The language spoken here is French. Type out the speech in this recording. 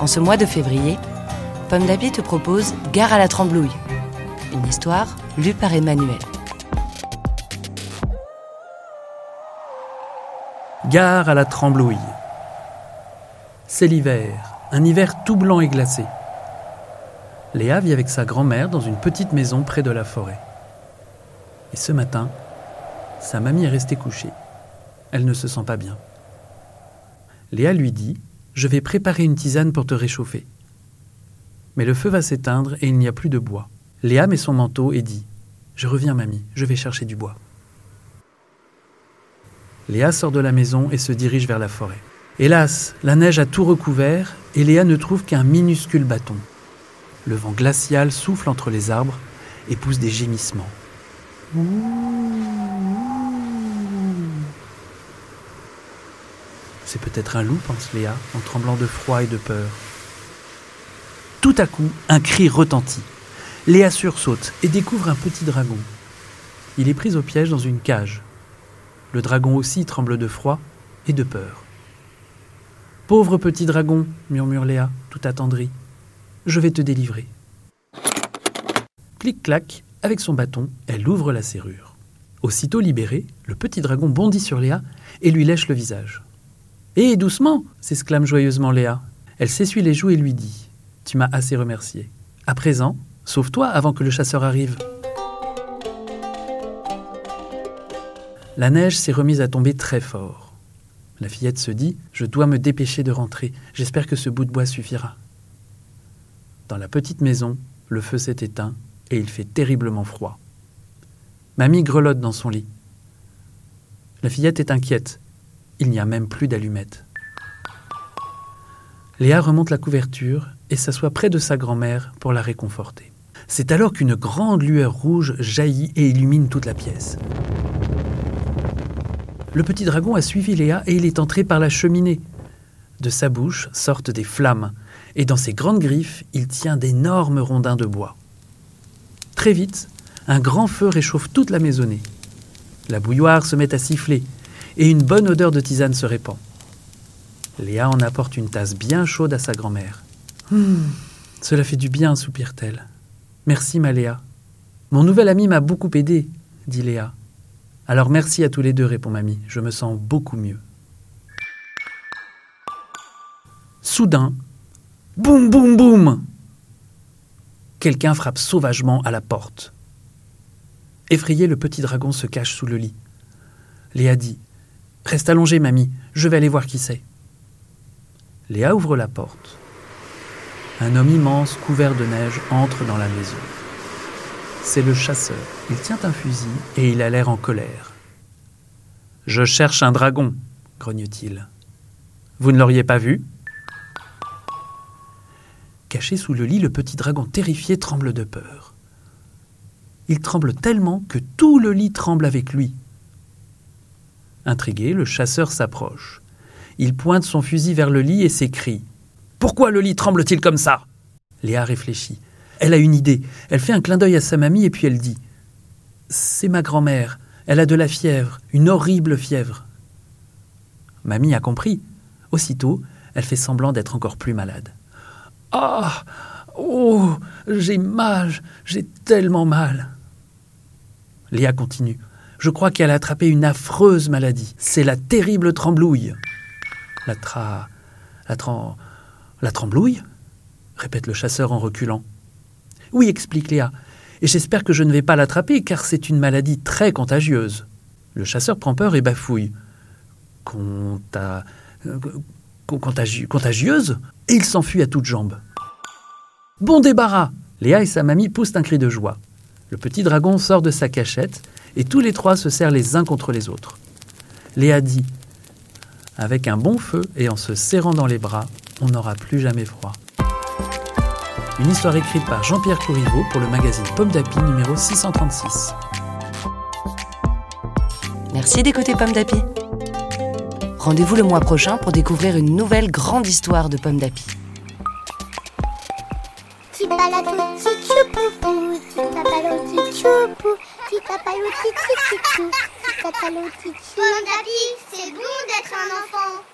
En ce mois de février, Pomme d'Api te propose Gare à la Tremblouille, une histoire lue par Emmanuel. Gare à la Tremblouille. C'est l'hiver, un hiver tout blanc et glacé. Léa vit avec sa grand-mère dans une petite maison près de la forêt. Et ce matin, sa mamie est restée couchée. Elle ne se sent pas bien. Léa lui dit Je vais préparer une tisane pour te réchauffer. Mais le feu va s'éteindre et il n'y a plus de bois. Léa met son manteau et dit Je reviens, mamie, je vais chercher du bois. Léa sort de la maison et se dirige vers la forêt. Hélas, la neige a tout recouvert et Léa ne trouve qu'un minuscule bâton. Le vent glacial souffle entre les arbres et pousse des gémissements. C'est peut-être un loup, pense Léa, en tremblant de froid et de peur. Tout à coup, un cri retentit. Léa sursaute et découvre un petit dragon. Il est pris au piège dans une cage. Le dragon aussi tremble de froid et de peur. Pauvre petit dragon, murmure Léa, tout attendrie, je vais te délivrer. Clic-clac, avec son bâton, elle ouvre la serrure. Aussitôt libéré, le petit dragon bondit sur Léa et lui lèche le visage. Hé, doucement s'exclame joyeusement Léa. Elle s'essuie les joues et lui dit Tu m'as assez remercié. À présent, sauve-toi avant que le chasseur arrive. La neige s'est remise à tomber très fort. La fillette se dit Je dois me dépêcher de rentrer. J'espère que ce bout de bois suffira. Dans la petite maison, le feu s'est éteint et il fait terriblement froid. Mamie grelotte dans son lit. La fillette est inquiète. Il n'y a même plus d'allumettes. Léa remonte la couverture et s'assoit près de sa grand-mère pour la réconforter. C'est alors qu'une grande lueur rouge jaillit et illumine toute la pièce. Le petit dragon a suivi Léa et il est entré par la cheminée. De sa bouche sortent des flammes, et dans ses grandes griffes, il tient d'énormes rondins de bois. Très vite, un grand feu réchauffe toute la maisonnée. La bouilloire se met à siffler, et une bonne odeur de tisane se répand. Léa en apporte une tasse bien chaude à sa grand-mère. Hum, cela fait du bien, soupire-t-elle. Merci, ma Léa. Mon nouvel ami m'a beaucoup aidé, dit Léa. Alors merci à tous les deux, répond mamie. Je me sens beaucoup mieux. Soudain, boum, boum, boum Quelqu'un frappe sauvagement à la porte. Effrayé, le petit dragon se cache sous le lit. Léa dit Reste allongée, mamie, je vais aller voir qui c'est. Léa ouvre la porte. Un homme immense, couvert de neige, entre dans la maison. C'est le chasseur. Il tient un fusil et il a l'air en colère. Je cherche un dragon, grogne-t-il. Vous ne l'auriez pas vu? Caché sous le lit, le petit dragon terrifié tremble de peur. Il tremble tellement que tout le lit tremble avec lui. Intrigué, le chasseur s'approche. Il pointe son fusil vers le lit et s'écrie Pourquoi le lit tremble-t-il comme ça? Léa réfléchit. Elle a une idée. Elle fait un clin d'œil à sa mamie et puis elle dit C'est ma grand-mère. Elle a de la fièvre, une horrible fièvre. Mamie a compris. Aussitôt, elle fait semblant d'être encore plus malade. Ah Oh J'ai mal, j'ai tellement mal. Léa continue. Je crois qu'elle a attrapé une affreuse maladie. C'est la terrible tremblouille. La tra. La tran. La tremblouille? répète le chasseur en reculant. Oui, explique Léa. Et j'espère que je ne vais pas l'attraper, car c'est une maladie très contagieuse. Le chasseur prend peur et bafouille. Conta... contagieuse? Et il s'enfuit à toutes jambes. Bon débarras Léa et sa mamie poussent un cri de joie. Le petit dragon sort de sa cachette et tous les trois se serrent les uns contre les autres. Léa dit Avec un bon feu et en se serrant dans les bras, on n'aura plus jamais froid. Une histoire écrite par Jean-Pierre Courriveau pour le magazine Pomme d'Api numéro 636. Merci d'écouter Pomme d'Api. Rendez-vous le mois prochain pour découvrir une nouvelle grande histoire de Pomme d'Api balado, si tchoupou, si tapalo, si tchoupou, si tapalo, si tchoupou, si tapalo, si tchoupou. Bon, c'est bon d'être un enfant.